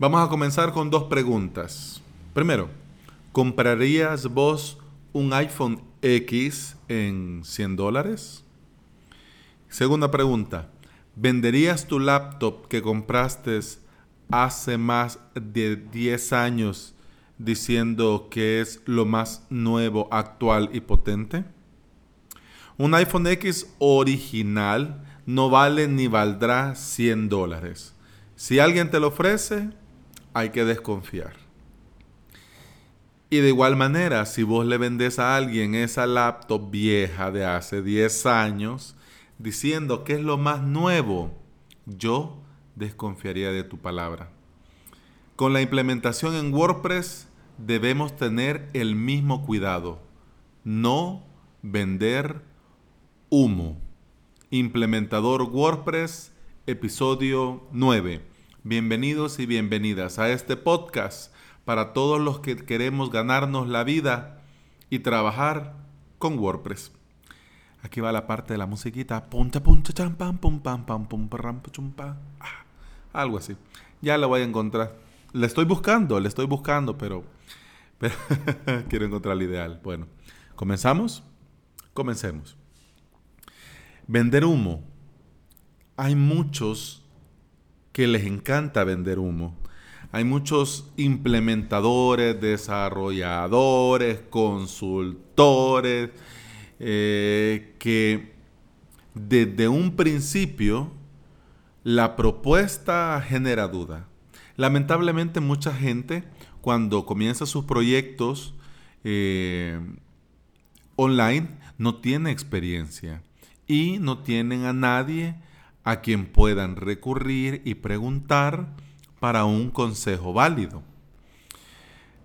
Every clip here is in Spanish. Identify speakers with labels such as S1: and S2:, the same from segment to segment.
S1: Vamos a comenzar con dos preguntas. Primero, ¿comprarías vos un iPhone X en 100 dólares? Segunda pregunta, ¿venderías tu laptop que compraste hace más de 10 años diciendo que es lo más nuevo, actual y potente? Un iPhone X original no vale ni valdrá 100 dólares. Si alguien te lo ofrece, hay que desconfiar. Y de igual manera, si vos le vendés a alguien esa laptop vieja de hace 10 años, diciendo que es lo más nuevo, yo desconfiaría de tu palabra. Con la implementación en WordPress debemos tener el mismo cuidado. No vender humo. Implementador WordPress, episodio 9. Bienvenidos y bienvenidas a este podcast para todos los que queremos ganarnos la vida y trabajar con WordPress. Aquí va la parte de la musiquita. Algo así. Ya lo voy a encontrar. Le estoy buscando, le estoy buscando, pero, pero quiero encontrar el ideal. Bueno, ¿comenzamos? Comencemos. Vender humo. Hay muchos que les encanta vender humo. Hay muchos implementadores, desarrolladores, consultores, eh, que desde un principio la propuesta genera duda. Lamentablemente mucha gente cuando comienza sus proyectos eh, online no tiene experiencia y no tienen a nadie a quien puedan recurrir y preguntar para un consejo válido.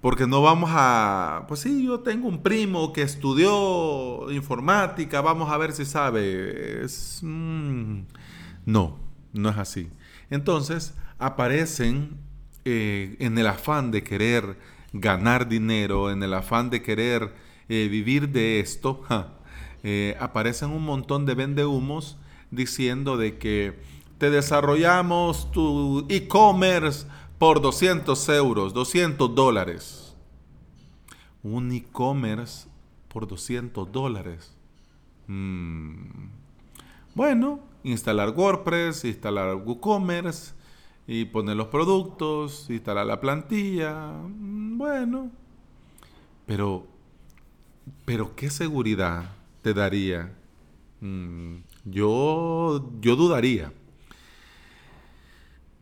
S1: Porque no vamos a, pues sí, yo tengo un primo que estudió informática, vamos a ver si sabe. Mm, no, no es así. Entonces aparecen eh, en el afán de querer ganar dinero, en el afán de querer eh, vivir de esto, eh, aparecen un montón de vendehumos diciendo de que te desarrollamos tu e-commerce por 200 euros, 200 dólares. Un e-commerce por 200 dólares. Mm. Bueno, instalar WordPress, instalar WooCommerce y poner los productos, instalar la plantilla. Mm, bueno, pero, pero ¿qué seguridad te daría? Mm, yo, yo dudaría.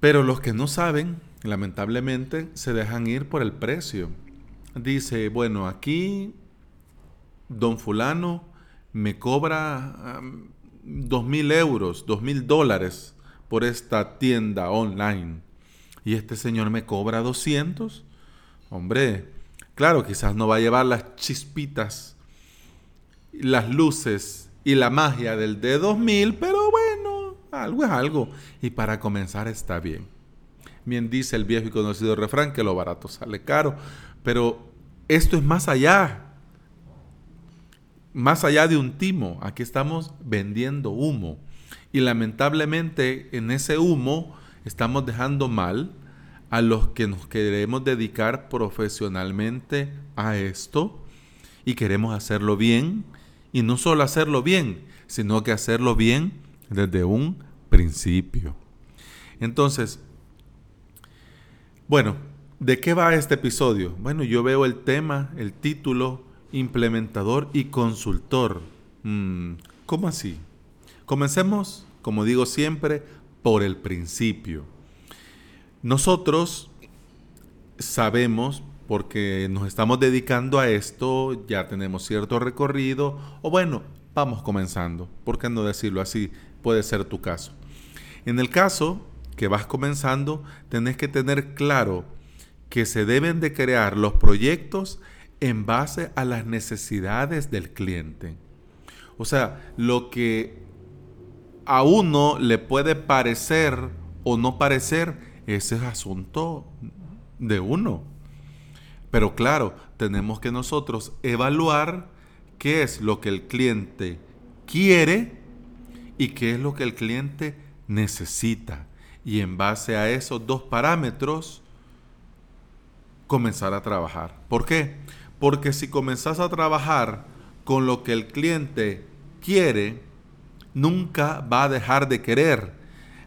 S1: Pero los que no saben, lamentablemente, se dejan ir por el precio. Dice, bueno, aquí don fulano me cobra dos mil euros, dos mil dólares por esta tienda online. Y este señor me cobra 200. Hombre, claro, quizás no va a llevar las chispitas las luces y la magia del D2000, pero bueno, algo es algo. Y para comenzar está bien. Bien dice el viejo y conocido refrán que lo barato sale caro, pero esto es más allá. Más allá de un timo, aquí estamos vendiendo humo. Y lamentablemente en ese humo estamos dejando mal a los que nos queremos dedicar profesionalmente a esto y queremos hacerlo bien y no solo hacerlo bien, sino que hacerlo bien desde un principio. Entonces, bueno, ¿de qué va este episodio? Bueno, yo veo el tema, el título, implementador y consultor. Mm, ¿Cómo así? Comencemos, como digo siempre, por el principio. Nosotros sabemos porque nos estamos dedicando a esto, ya tenemos cierto recorrido, o bueno, vamos comenzando. ¿Por qué no decirlo así? Puede ser tu caso. En el caso que vas comenzando, tenés que tener claro que se deben de crear los proyectos en base a las necesidades del cliente. O sea, lo que a uno le puede parecer o no parecer, ese es asunto de uno. Pero claro, tenemos que nosotros evaluar qué es lo que el cliente quiere y qué es lo que el cliente necesita. Y en base a esos dos parámetros, comenzar a trabajar. ¿Por qué? Porque si comenzás a trabajar con lo que el cliente quiere, nunca va a dejar de querer.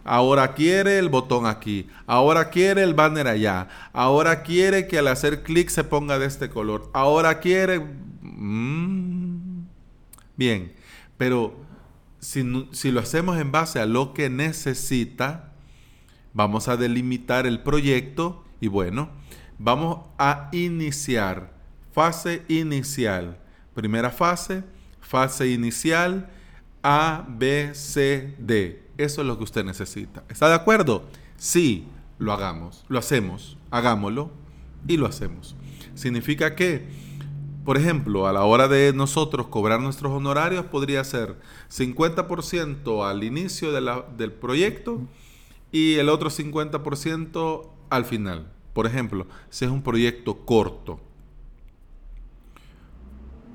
S1: Ahora quiere el botón aquí, ahora quiere el banner allá, ahora quiere que al hacer clic se ponga de este color, ahora quiere... Mm, bien, pero si, si lo hacemos en base a lo que necesita, vamos a delimitar el proyecto y bueno, vamos a iniciar. Fase inicial. Primera fase, fase inicial, A, B, C, D. Eso es lo que usted necesita. ¿Está de acuerdo? Sí, lo hagamos, lo hacemos, hagámoslo y lo hacemos. Significa que, por ejemplo, a la hora de nosotros cobrar nuestros honorarios podría ser 50% al inicio del proyecto y el otro 50% al final. Por ejemplo, si es un proyecto corto.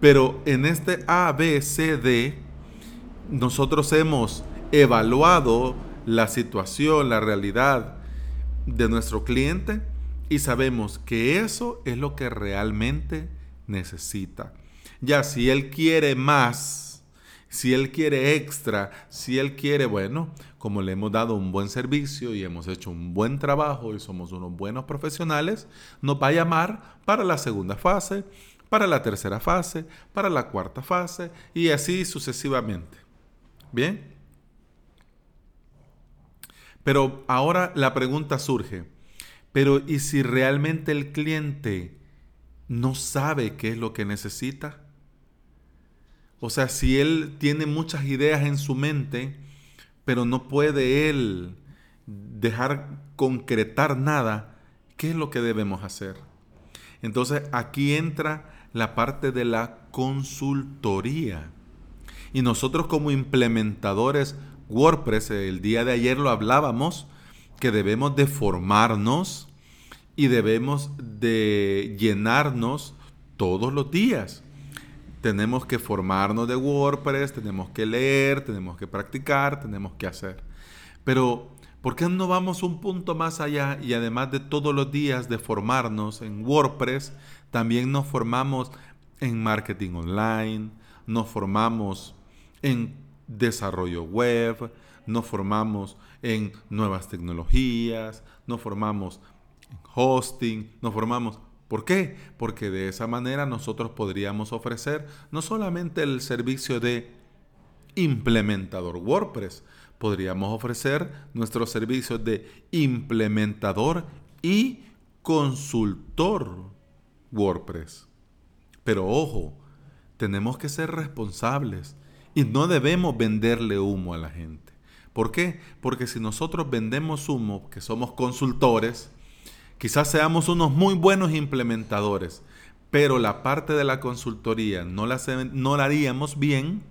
S1: Pero en este A, B, C, D, nosotros hemos evaluado la situación, la realidad de nuestro cliente y sabemos que eso es lo que realmente necesita. Ya si él quiere más, si él quiere extra, si él quiere, bueno, como le hemos dado un buen servicio y hemos hecho un buen trabajo y somos unos buenos profesionales, nos va a llamar para la segunda fase, para la tercera fase, para la cuarta fase y así sucesivamente. Bien. Pero ahora la pregunta surge, pero ¿y si realmente el cliente no sabe qué es lo que necesita? O sea, si él tiene muchas ideas en su mente, pero no puede él dejar concretar nada, ¿qué es lo que debemos hacer? Entonces aquí entra la parte de la consultoría. Y nosotros como implementadores WordPress, el día de ayer lo hablábamos, que debemos de formarnos y debemos de llenarnos todos los días. Tenemos que formarnos de WordPress, tenemos que leer, tenemos que practicar, tenemos que hacer. Pero, ¿por qué no vamos un punto más allá y además de todos los días de formarnos en WordPress, también nos formamos en marketing online, nos formamos en desarrollo web, nos formamos en nuevas tecnologías, nos formamos en hosting, nos formamos... ¿Por qué? Porque de esa manera nosotros podríamos ofrecer no solamente el servicio de implementador WordPress, podríamos ofrecer nuestros servicios de implementador y consultor WordPress. Pero ojo, tenemos que ser responsables y no debemos venderle humo a la gente. ¿Por qué? Porque si nosotros vendemos humo, que somos consultores, quizás seamos unos muy buenos implementadores, pero la parte de la consultoría no la, no la haríamos bien,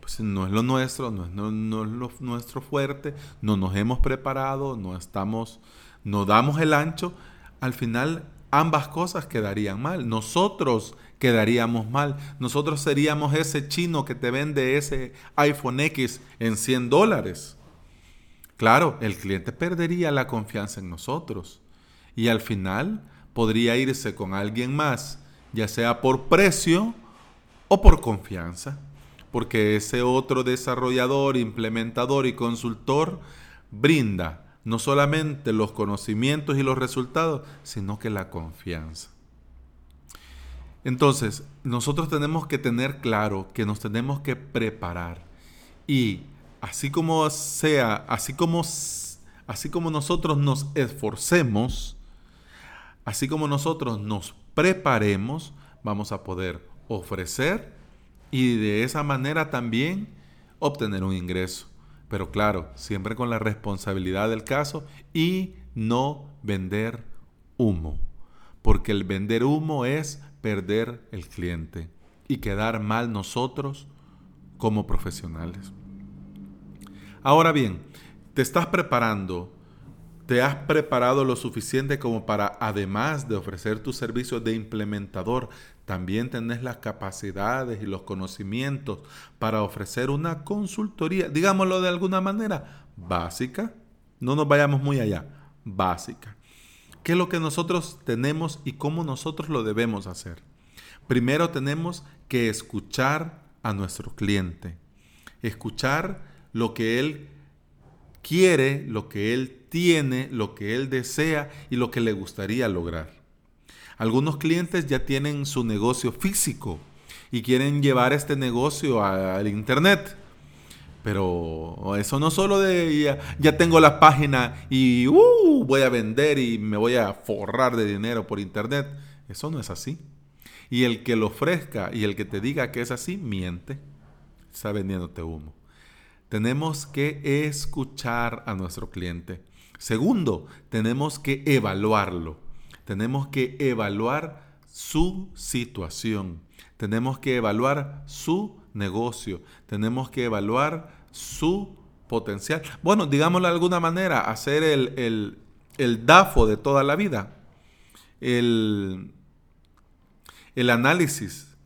S1: pues no es lo nuestro, no es, no, es lo nuestro fuerte, no nos hemos preparado, no estamos, no damos el ancho, al final ambas cosas quedarían mal. Nosotros quedaríamos mal. Nosotros seríamos ese chino que te vende ese iPhone X en 100 dólares. Claro, el cliente perdería la confianza en nosotros y al final podría irse con alguien más, ya sea por precio o por confianza, porque ese otro desarrollador, implementador y consultor brinda no solamente los conocimientos y los resultados, sino que la confianza. Entonces, nosotros tenemos que tener claro que nos tenemos que preparar y así como sea, así como así como nosotros nos esforcemos, así como nosotros nos preparemos, vamos a poder ofrecer y de esa manera también obtener un ingreso. Pero claro, siempre con la responsabilidad del caso y no vender humo. Porque el vender humo es perder el cliente y quedar mal nosotros como profesionales. Ahora bien, te estás preparando, te has preparado lo suficiente como para, además de ofrecer tu servicio de implementador, también tenés las capacidades y los conocimientos para ofrecer una consultoría, digámoslo de alguna manera, básica. No nos vayamos muy allá, básica. ¿Qué es lo que nosotros tenemos y cómo nosotros lo debemos hacer? Primero tenemos que escuchar a nuestro cliente, escuchar lo que él quiere, lo que él tiene, lo que él desea y lo que le gustaría lograr. Algunos clientes ya tienen su negocio físico y quieren llevar este negocio al internet. Pero eso no solo de ya, tengo la página y uh, voy a vender y me voy a forrar de dinero por internet. Eso no es así. Y el que lo ofrezca y el que te diga que es así, miente. Está vendiéndote humo. Tenemos que escuchar a nuestro cliente. Segundo, tenemos que evaluarlo. Tenemos que evaluar su situación. Tenemos que evaluar su negocio. Tenemos que evaluar su potencial. Bueno, digámoslo de alguna manera, hacer el, DAFO de toda la vida. El, el análisis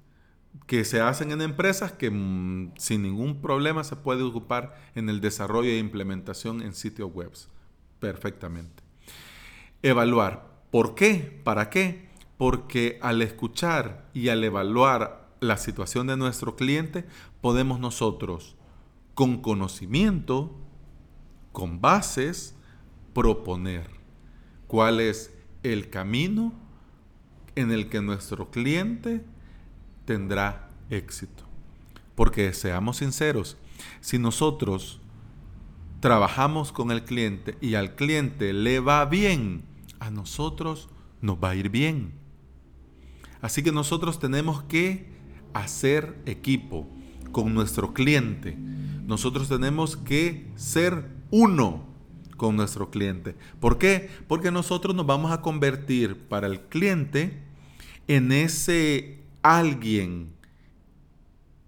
S1: que se hacen en empresas que mm, sin ningún problema se puede ocupar en el desarrollo e implementación en sitios web. Perfectamente. Evaluar. ¿Por qué? ¿Para qué? Porque al escuchar y al evaluar la situación de nuestro cliente, podemos nosotros, con conocimiento, con bases, proponer cuál es el camino en el que nuestro cliente tendrá éxito. Porque seamos sinceros, si nosotros trabajamos con el cliente y al cliente le va bien, a nosotros nos va a ir bien. Así que nosotros tenemos que hacer equipo con nuestro cliente. Nosotros tenemos que ser uno con nuestro cliente. ¿Por qué? Porque nosotros nos vamos a convertir para el cliente en ese alguien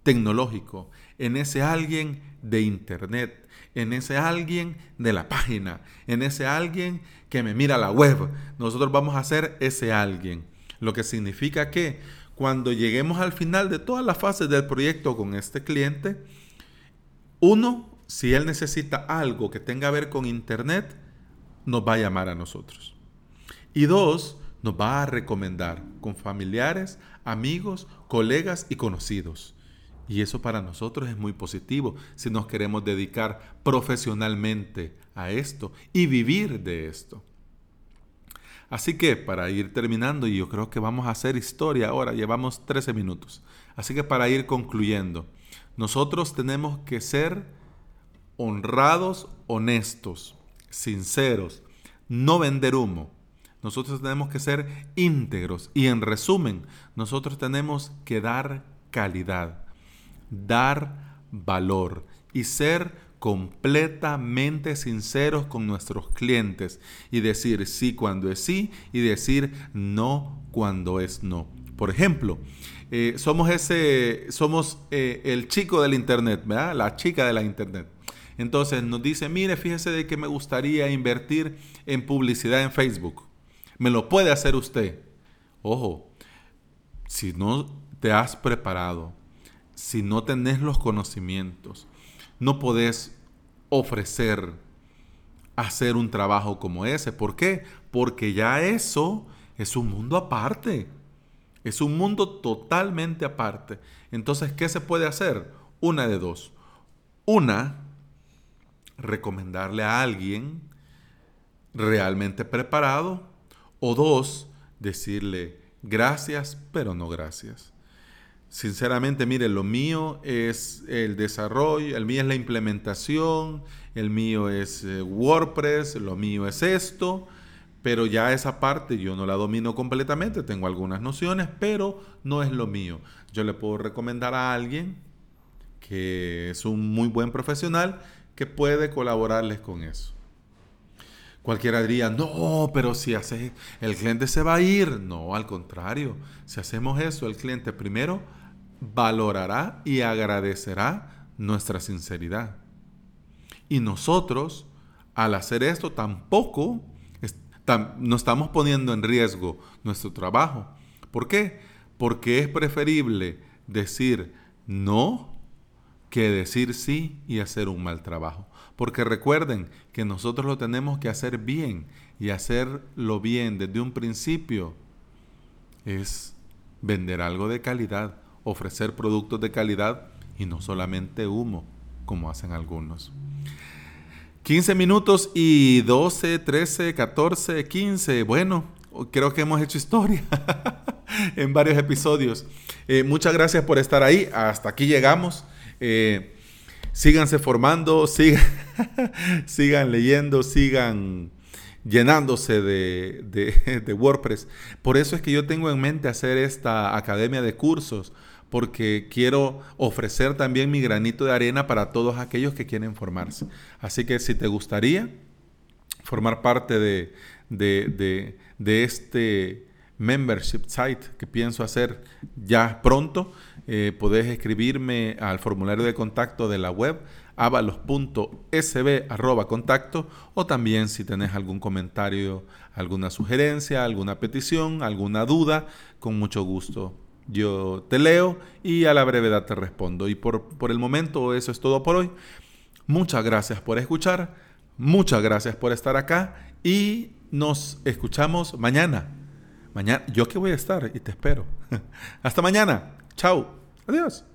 S1: tecnológico, en ese alguien de internet, en ese alguien de la página, en ese alguien que me mira la web. Nosotros vamos a ser ese alguien. Lo que significa que cuando lleguemos al final de todas las fases del proyecto con este cliente, uno, si él necesita algo que tenga que ver con Internet, nos va a llamar a nosotros. Y dos, nos va a recomendar con familiares, amigos, colegas y conocidos. Y eso para nosotros es muy positivo si nos queremos dedicar profesionalmente a esto y vivir de esto. Así que para ir terminando, y yo creo que vamos a hacer historia ahora, llevamos 13 minutos. Así que para ir concluyendo, nosotros tenemos que ser honrados, honestos, sinceros, no vender humo. Nosotros tenemos que ser íntegros y en resumen, nosotros tenemos que dar calidad, dar valor y ser completamente sinceros con nuestros clientes y decir sí cuando es sí y decir no cuando es no. Por ejemplo, eh, somos ese, somos eh, el chico del internet, ¿verdad? La chica de la internet. Entonces nos dice, mire, fíjese de que me gustaría invertir en publicidad en Facebook. ¿Me lo puede hacer usted? Ojo, si no te has preparado, si no tenés los conocimientos, no podés ofrecer hacer un trabajo como ese. ¿Por qué? Porque ya eso es un mundo aparte. Es un mundo totalmente aparte. Entonces, ¿qué se puede hacer? Una de dos. Una, recomendarle a alguien realmente preparado. O dos, decirle gracias, pero no gracias. Sinceramente, mire, lo mío es el desarrollo, el mío es la implementación, el mío es eh, WordPress, lo mío es esto, pero ya esa parte yo no la domino completamente, tengo algunas nociones, pero no es lo mío. Yo le puedo recomendar a alguien que es un muy buen profesional que puede colaborarles con eso. Cualquiera diría, no, pero si haces, el cliente se va a ir. No, al contrario, si hacemos eso, el cliente primero valorará y agradecerá nuestra sinceridad. Y nosotros, al hacer esto, tampoco no estamos poniendo en riesgo nuestro trabajo. ¿Por qué? Porque es preferible decir no que decir sí y hacer un mal trabajo. Porque recuerden que nosotros lo tenemos que hacer bien y hacerlo bien desde un principio es vender algo de calidad, ofrecer productos de calidad y no solamente humo, como hacen algunos. 15 minutos y 12, 13, 14, 15. Bueno, creo que hemos hecho historia en varios episodios. Eh, muchas gracias por estar ahí. Hasta aquí llegamos. Eh, síganse formando, sigan, leyendo, sigan llenándose de, de, WordPress. Por eso es que yo tengo en mente hacer esta academia de cursos, porque quiero ofrecer también mi granito de arena para todos aquellos que quieren formarse. Así que si te gustaría formar parte de, de este membership site que pienso hacer ya pronto, eh, podés escribirme al formulario de contacto de la web avalos.sb contacto o también si tenés algún comentario, alguna sugerencia, alguna petición, alguna duda, con mucho gusto. Yo te leo y a la brevedad te respondo. Y por, por el momento eso es todo por hoy. Muchas gracias por escuchar, muchas gracias por estar acá y nos escuchamos mañana. Mañana, yo que voy a estar y te espero. Hasta mañana. Chao. Adiós.